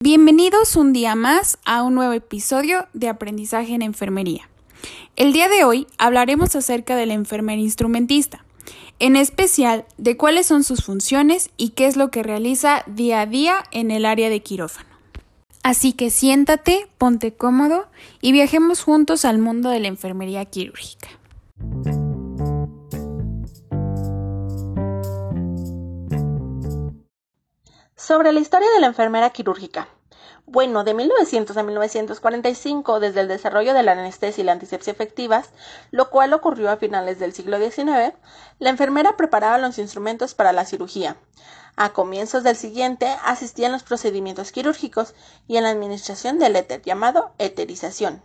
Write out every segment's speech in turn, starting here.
Bienvenidos un día más a un nuevo episodio de Aprendizaje en Enfermería. El día de hoy hablaremos acerca del enfermera instrumentista, en especial de cuáles son sus funciones y qué es lo que realiza día a día en el área de quirófano. Así que siéntate, ponte cómodo y viajemos juntos al mundo de la enfermería quirúrgica. Sobre la historia de la enfermera quirúrgica. Bueno, de 1900 a 1945, desde el desarrollo de la anestesia y la antisepsia efectivas, lo cual ocurrió a finales del siglo XIX, la enfermera preparaba los instrumentos para la cirugía. A comienzos del siguiente asistía en los procedimientos quirúrgicos y en la administración del éter, llamado eterización.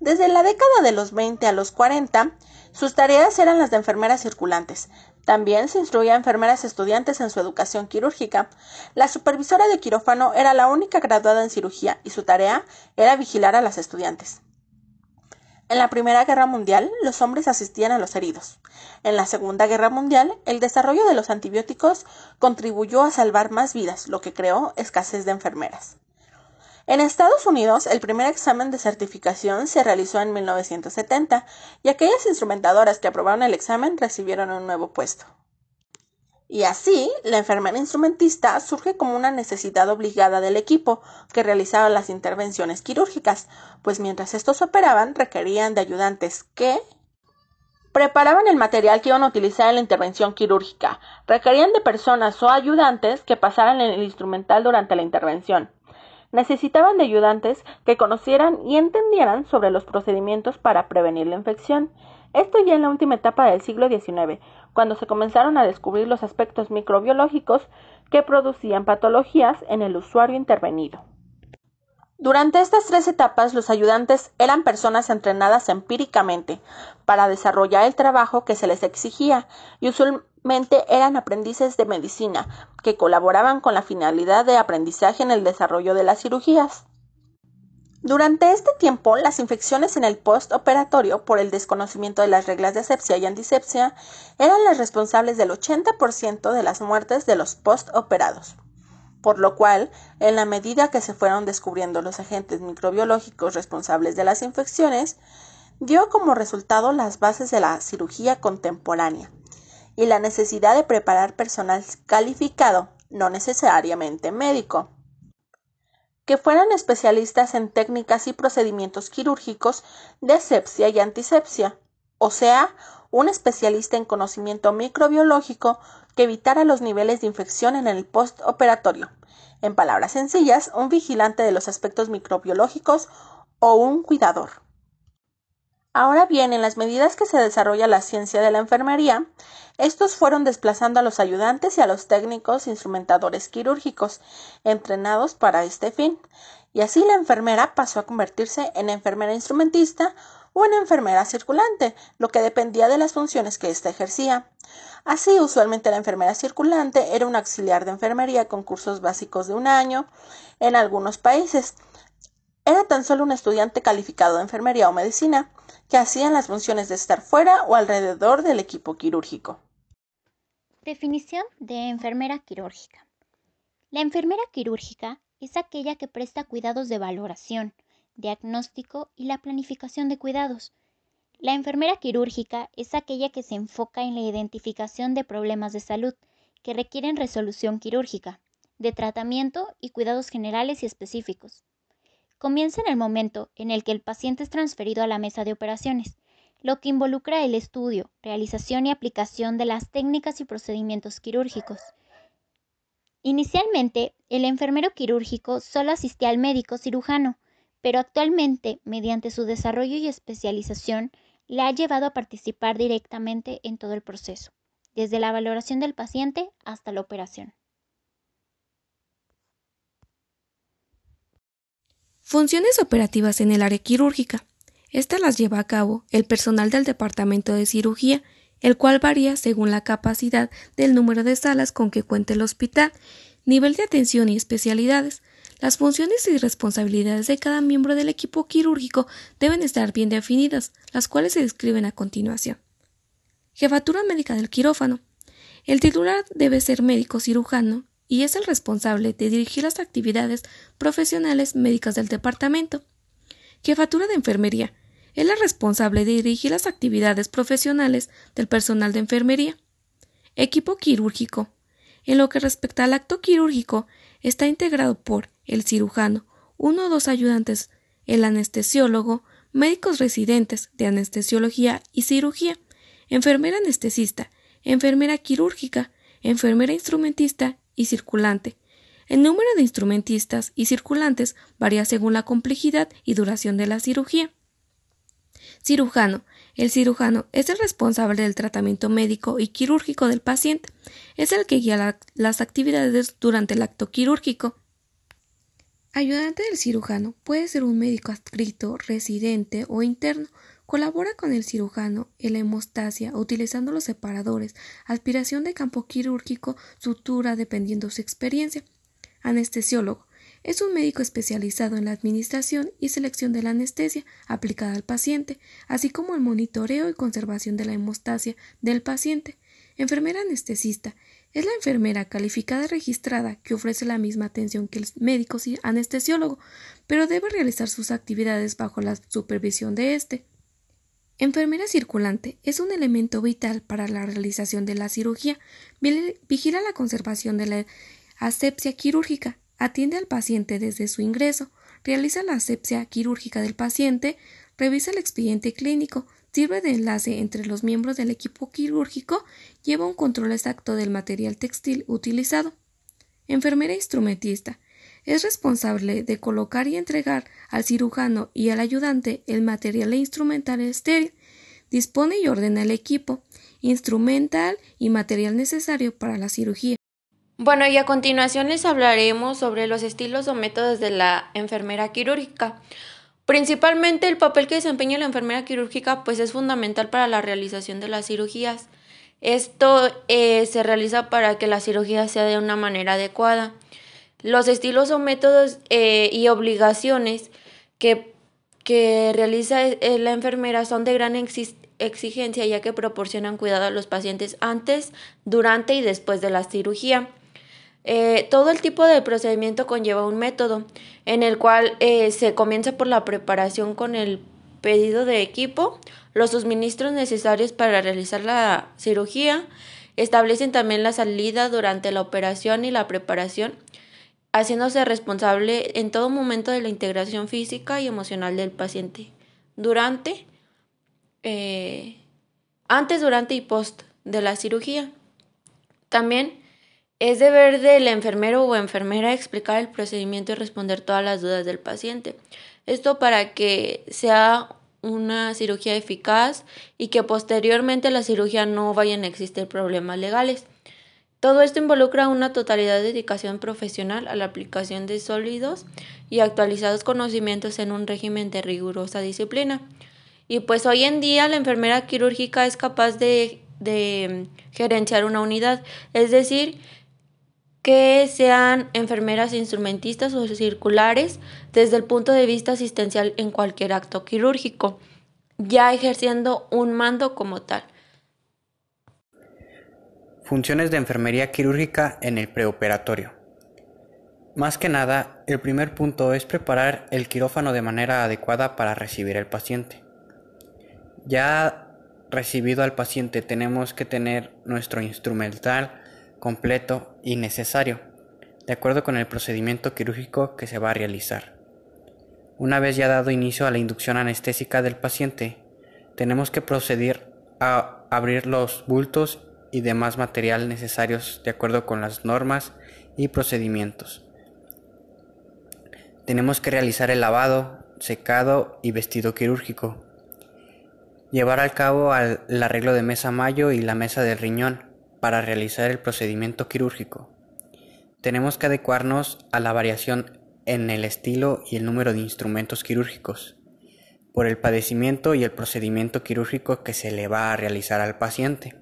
Desde la década de los 20 a los 40, sus tareas eran las de enfermeras circulantes, también se instruía a enfermeras estudiantes en su educación quirúrgica. La supervisora de quirófano era la única graduada en cirugía y su tarea era vigilar a las estudiantes. En la Primera Guerra Mundial, los hombres asistían a los heridos. En la Segunda Guerra Mundial, el desarrollo de los antibióticos contribuyó a salvar más vidas, lo que creó escasez de enfermeras. En Estados Unidos, el primer examen de certificación se realizó en 1970 y aquellas instrumentadoras que aprobaron el examen recibieron un nuevo puesto. Y así, la enfermera instrumentista surge como una necesidad obligada del equipo que realizaba las intervenciones quirúrgicas, pues mientras estos operaban requerían de ayudantes que preparaban el material que iban a utilizar en la intervención quirúrgica, requerían de personas o ayudantes que pasaran el instrumental durante la intervención necesitaban de ayudantes que conocieran y entendieran sobre los procedimientos para prevenir la infección. Esto ya en la última etapa del siglo XIX, cuando se comenzaron a descubrir los aspectos microbiológicos que producían patologías en el usuario intervenido. Durante estas tres etapas, los ayudantes eran personas entrenadas empíricamente para desarrollar el trabajo que se les exigía y usualmente eran aprendices de medicina que colaboraban con la finalidad de aprendizaje en el desarrollo de las cirugías. Durante este tiempo, las infecciones en el postoperatorio por el desconocimiento de las reglas de asepsia y antisepsia eran las responsables del 80% de las muertes de los postoperados por lo cual, en la medida que se fueron descubriendo los agentes microbiológicos responsables de las infecciones, dio como resultado las bases de la cirugía contemporánea y la necesidad de preparar personal calificado, no necesariamente médico, que fueran especialistas en técnicas y procedimientos quirúrgicos de sepsia y antisepsia, o sea, un especialista en conocimiento microbiológico que evitara los niveles de infección en el postoperatorio. En palabras sencillas, un vigilante de los aspectos microbiológicos o un cuidador. Ahora bien, en las medidas que se desarrolla la ciencia de la enfermería, estos fueron desplazando a los ayudantes y a los técnicos instrumentadores quirúrgicos, entrenados para este fin, y así la enfermera pasó a convertirse en enfermera instrumentista o en enfermera circulante, lo que dependía de las funciones que ésta ejercía. Así, usualmente la enfermera circulante era un auxiliar de enfermería con cursos básicos de un año en algunos países. Era tan solo un estudiante calificado de enfermería o medicina que hacían las funciones de estar fuera o alrededor del equipo quirúrgico. Definición de enfermera quirúrgica. La enfermera quirúrgica es aquella que presta cuidados de valoración, diagnóstico y la planificación de cuidados. La enfermera quirúrgica es aquella que se enfoca en la identificación de problemas de salud que requieren resolución quirúrgica, de tratamiento y cuidados generales y específicos. Comienza en el momento en el que el paciente es transferido a la mesa de operaciones, lo que involucra el estudio, realización y aplicación de las técnicas y procedimientos quirúrgicos. Inicialmente, el enfermero quirúrgico solo asistía al médico cirujano, pero actualmente, mediante su desarrollo y especialización, le ha llevado a participar directamente en todo el proceso, desde la valoración del paciente hasta la operación. Funciones operativas en el área quirúrgica. Estas las lleva a cabo el personal del Departamento de Cirugía, el cual varía según la capacidad del número de salas con que cuente el hospital, nivel de atención y especialidades, las funciones y responsabilidades de cada miembro del equipo quirúrgico deben estar bien definidas, las cuales se describen a continuación. Jefatura médica del quirófano. El titular debe ser médico cirujano y es el responsable de dirigir las actividades profesionales médicas del departamento. Jefatura de enfermería. Es la responsable de dirigir las actividades profesionales del personal de enfermería. Equipo quirúrgico. En lo que respecta al acto quirúrgico, está integrado por el cirujano, uno o dos ayudantes, el anestesiólogo, médicos residentes de anestesiología y cirugía, enfermera anestesista, enfermera quirúrgica, enfermera instrumentista circulante. El número de instrumentistas y circulantes varía según la complejidad y duración de la cirugía. Cirujano. El cirujano es el responsable del tratamiento médico y quirúrgico del paciente. Es el que guía las actividades durante el acto quirúrgico. Ayudante del cirujano puede ser un médico adscrito, residente o interno. Colabora con el cirujano en la hemostasia utilizando los separadores, aspiración de campo quirúrgico, sutura dependiendo su experiencia. Anestesiólogo es un médico especializado en la administración y selección de la anestesia aplicada al paciente, así como el monitoreo y conservación de la hemostasia del paciente. Enfermera anestesista es la enfermera calificada registrada que ofrece la misma atención que el médico anestesiólogo, pero debe realizar sus actividades bajo la supervisión de éste. Enfermera circulante es un elemento vital para la realización de la cirugía. Vigila la conservación de la asepsia quirúrgica, atiende al paciente desde su ingreso, realiza la asepsia quirúrgica del paciente, revisa el expediente clínico, Sirve de enlace entre los miembros del equipo quirúrgico, lleva un control exacto del material textil utilizado. Enfermera instrumentista. Es responsable de colocar y entregar al cirujano y al ayudante el material e instrumental estéril. Dispone y ordena el equipo, instrumental y material necesario para la cirugía. Bueno, y a continuación les hablaremos sobre los estilos o métodos de la enfermera quirúrgica. Principalmente el papel que desempeña la enfermera quirúrgica pues es fundamental para la realización de las cirugías. Esto eh, se realiza para que la cirugía sea de una manera adecuada. Los estilos o métodos eh, y obligaciones que, que realiza eh, la enfermera son de gran exigencia ya que proporcionan cuidado a los pacientes antes, durante y después de la cirugía. Eh, todo el tipo de procedimiento conlleva un método en el cual se comienza por la preparación con el pedido de equipo, los suministros necesarios para realizar la cirugía, establecen también la salida durante la operación y la preparación, haciéndose responsable en todo momento de la integración física y emocional del paciente, durante, eh, antes, durante y post de la cirugía. También es deber del enfermero o enfermera explicar el procedimiento y responder todas las dudas del paciente. Esto para que sea una cirugía eficaz y que posteriormente la cirugía no vayan a existir problemas legales. Todo esto involucra una totalidad de dedicación profesional a la aplicación de sólidos y actualizados conocimientos en un régimen de rigurosa disciplina. Y pues hoy en día la enfermera quirúrgica es capaz de, de gerenciar una unidad, es decir, que sean enfermeras instrumentistas o circulares desde el punto de vista asistencial en cualquier acto quirúrgico, ya ejerciendo un mando como tal. Funciones de enfermería quirúrgica en el preoperatorio. Más que nada, el primer punto es preparar el quirófano de manera adecuada para recibir al paciente. Ya recibido al paciente tenemos que tener nuestro instrumental completo y necesario, de acuerdo con el procedimiento quirúrgico que se va a realizar. Una vez ya dado inicio a la inducción anestésica del paciente, tenemos que proceder a abrir los bultos y demás material necesarios de acuerdo con las normas y procedimientos. Tenemos que realizar el lavado, secado y vestido quirúrgico. Llevar al cabo el arreglo de mesa mayo y la mesa del riñón para realizar el procedimiento quirúrgico. Tenemos que adecuarnos a la variación en el estilo y el número de instrumentos quirúrgicos, por el padecimiento y el procedimiento quirúrgico que se le va a realizar al paciente.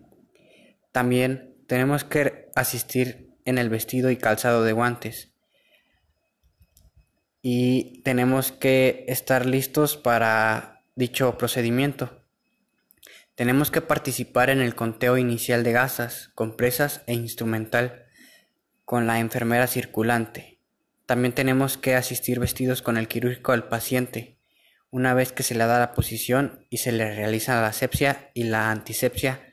También tenemos que asistir en el vestido y calzado de guantes y tenemos que estar listos para dicho procedimiento. Tenemos que participar en el conteo inicial de gasas, compresas e instrumental con la enfermera circulante. También tenemos que asistir vestidos con el quirúrgico al paciente, una vez que se le da la posición y se le realiza la asepsia y la antisepsia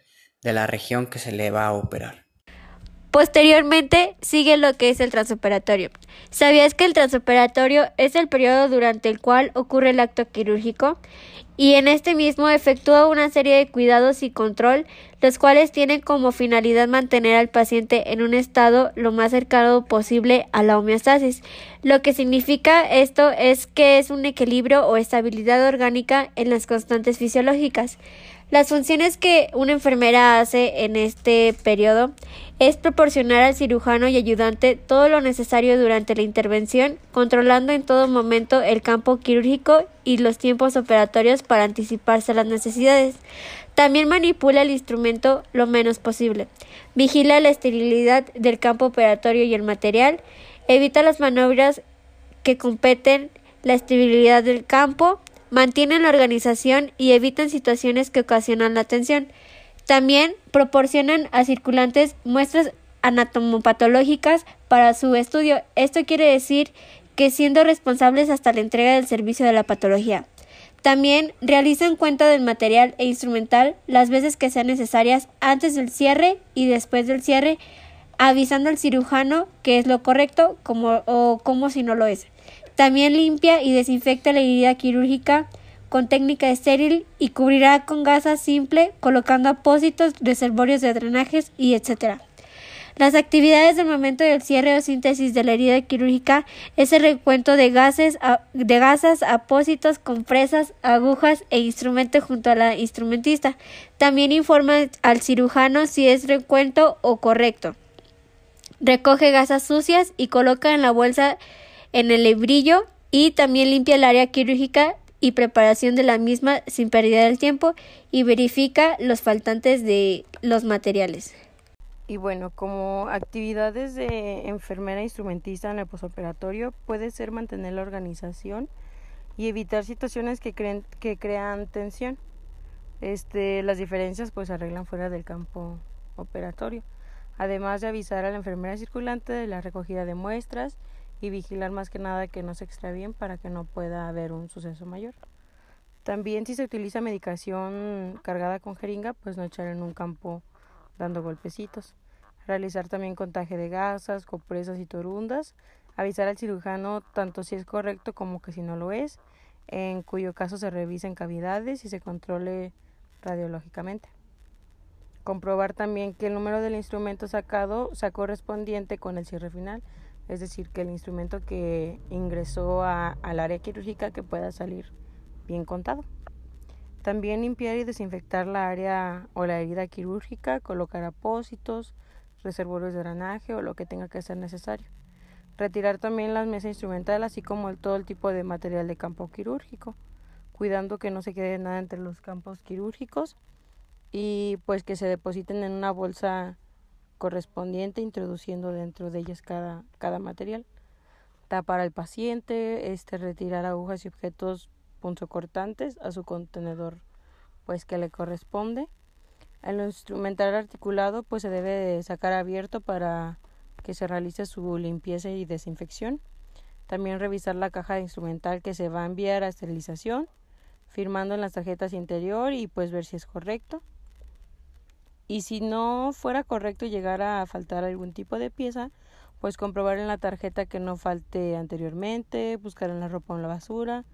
de la región que se le va a operar. Posteriormente sigue lo que es el transoperatorio. ¿Sabías que el transoperatorio es el periodo durante el cual ocurre el acto quirúrgico? y en este mismo efectúa una serie de cuidados y control, los cuales tienen como finalidad mantener al paciente en un estado lo más cercano posible a la homeostasis. Lo que significa esto es que es un equilibrio o estabilidad orgánica en las constantes fisiológicas. Las funciones que una enfermera hace en este periodo es proporcionar al cirujano y ayudante todo lo necesario durante la intervención, controlando en todo momento el campo quirúrgico y los tiempos operatorios para anticiparse a las necesidades. También manipula el instrumento lo menos posible. Vigila la esterilidad del campo operatorio y el material. Evita las maniobras que competen la estabilidad del campo mantienen la organización y evitan situaciones que ocasionan la tensión. También proporcionan a circulantes muestras anatomopatológicas para su estudio. Esto quiere decir que siendo responsables hasta la entrega del servicio de la patología. También realizan cuenta del material e instrumental las veces que sean necesarias antes del cierre y después del cierre, avisando al cirujano que es lo correcto como, o como si no lo es. También limpia y desinfecta la herida quirúrgica con técnica estéril y cubrirá con gasa simple colocando apósitos, reservorios de drenajes y etc. Las actividades del momento del cierre o síntesis de la herida quirúrgica es el recuento de gases, de gasas, apósitos, compresas, agujas e instrumento junto a la instrumentista. También informa al cirujano si es recuento o correcto. Recoge gasas sucias y coloca en la bolsa en el lebrillo y también limpia el área quirúrgica y preparación de la misma sin pérdida del tiempo y verifica los faltantes de los materiales. Y bueno, como actividades de enfermera instrumentista en el posoperatorio puede ser mantener la organización y evitar situaciones que, creen, que crean tensión. Este, las diferencias pues se arreglan fuera del campo operatorio. Además de avisar a la enfermera circulante de la recogida de muestras y vigilar más que nada que no se extravíen para que no pueda haber un suceso mayor. También si se utiliza medicación cargada con jeringa, pues no echar en un campo dando golpecitos. Realizar también contaje de gasas, compresas y torundas. Avisar al cirujano tanto si es correcto como que si no lo es, en cuyo caso se revisen cavidades y se controle radiológicamente. Comprobar también que el número del instrumento sacado sea correspondiente con el cierre final es decir, que el instrumento que ingresó al área quirúrgica que pueda salir bien contado. También limpiar y desinfectar la área o la herida quirúrgica, colocar apósitos, reservorios de drenaje o lo que tenga que ser necesario. Retirar también las mesas instrumentales, así como todo el tipo de material de campo quirúrgico, cuidando que no se quede nada entre los campos quirúrgicos y pues que se depositen en una bolsa correspondiente introduciendo dentro de ellas cada, cada material. Tapar al paciente, este, retirar agujas y objetos punzocortantes a su contenedor pues que le corresponde. El instrumental articulado pues se debe de sacar abierto para que se realice su limpieza y desinfección. También revisar la caja de instrumental que se va a enviar a esterilización, firmando en las tarjetas interior y pues ver si es correcto. Y si no fuera correcto llegar a faltar algún tipo de pieza, pues comprobar en la tarjeta que no falte anteriormente, buscar en la ropa o en la basura.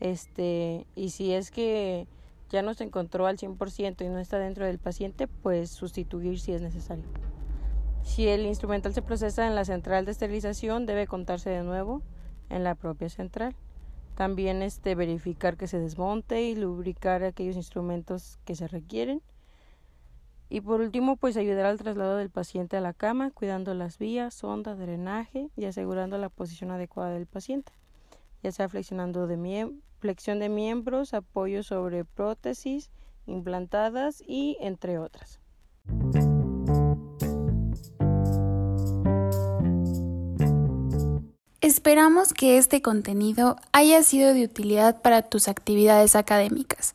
Este, y si es que ya no se encontró al 100% y no está dentro del paciente, pues sustituir si es necesario. Si el instrumental se procesa en la central de esterilización, debe contarse de nuevo en la propia central. También este, verificar que se desmonte y lubricar aquellos instrumentos que se requieren y por último, pues ayudar al traslado del paciente a la cama, cuidando las vías, sonda, drenaje y asegurando la posición adecuada del paciente, ya sea flexionando de flexión de miembros, apoyo sobre prótesis implantadas y entre otras. Esperamos que este contenido haya sido de utilidad para tus actividades académicas.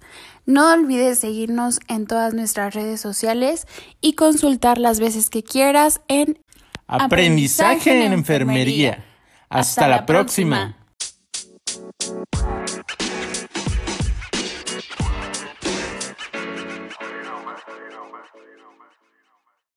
No olvides seguirnos en todas nuestras redes sociales y consultar las veces que quieras en Aprendizaje en Enfermería. Hasta la próxima.